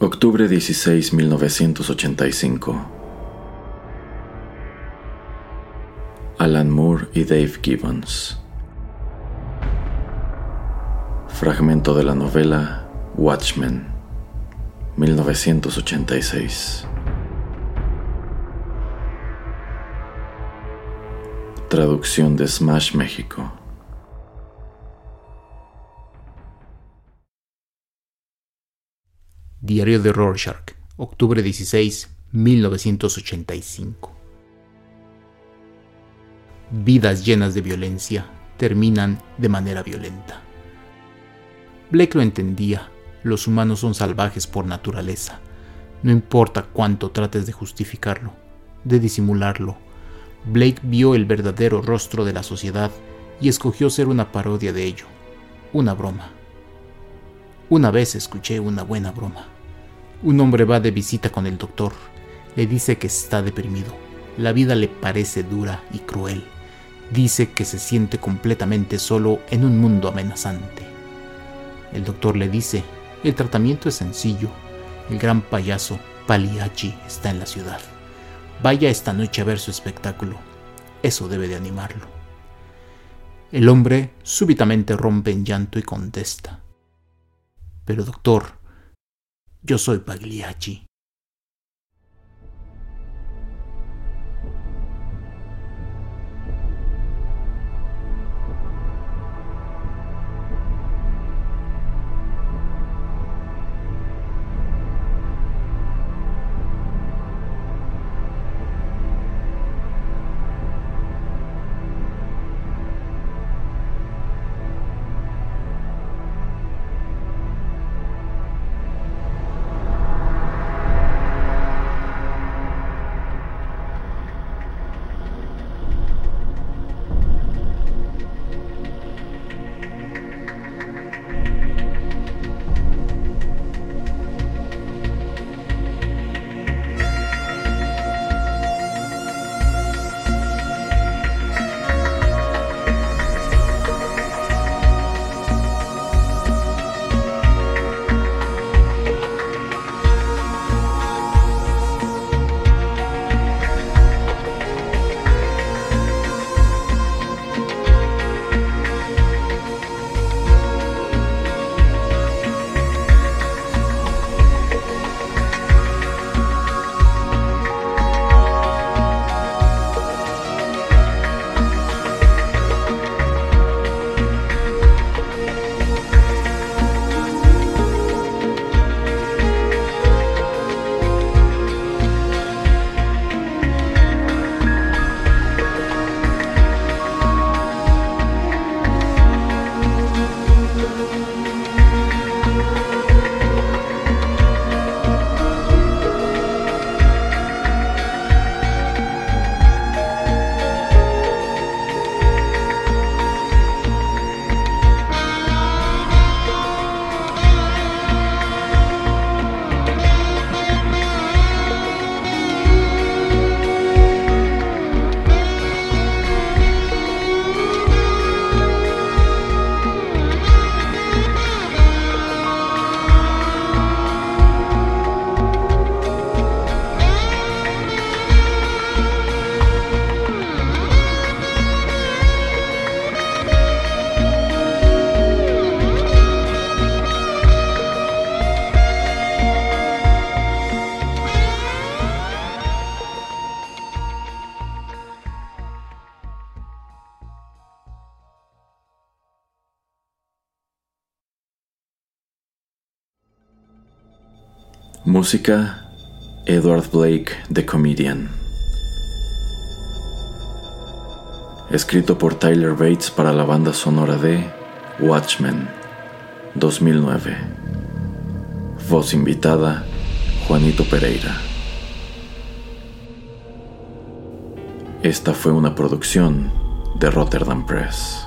Octubre 16, 1985. Alan Moore y Dave Gibbons. Fragmento de la novela Watchmen, 1986. Traducción de Smash México. Diario de Rorschach, octubre 16, 1985. Vidas llenas de violencia terminan de manera violenta. Blake lo entendía, los humanos son salvajes por naturaleza. No importa cuánto trates de justificarlo, de disimularlo. Blake vio el verdadero rostro de la sociedad y escogió ser una parodia de ello, una broma. Una vez escuché una buena broma. Un hombre va de visita con el doctor. Le dice que está deprimido. La vida le parece dura y cruel. Dice que se siente completamente solo en un mundo amenazante. El doctor le dice, el tratamiento es sencillo. El gran payaso Pagliacci está en la ciudad. Vaya esta noche a ver su espectáculo. Eso debe de animarlo. El hombre súbitamente rompe en llanto y contesta. Pero doctor, yo soy Pagliacci. Música Edward Blake, The Comedian. Escrito por Tyler Bates para la banda sonora de Watchmen, 2009. Voz invitada, Juanito Pereira. Esta fue una producción de Rotterdam Press.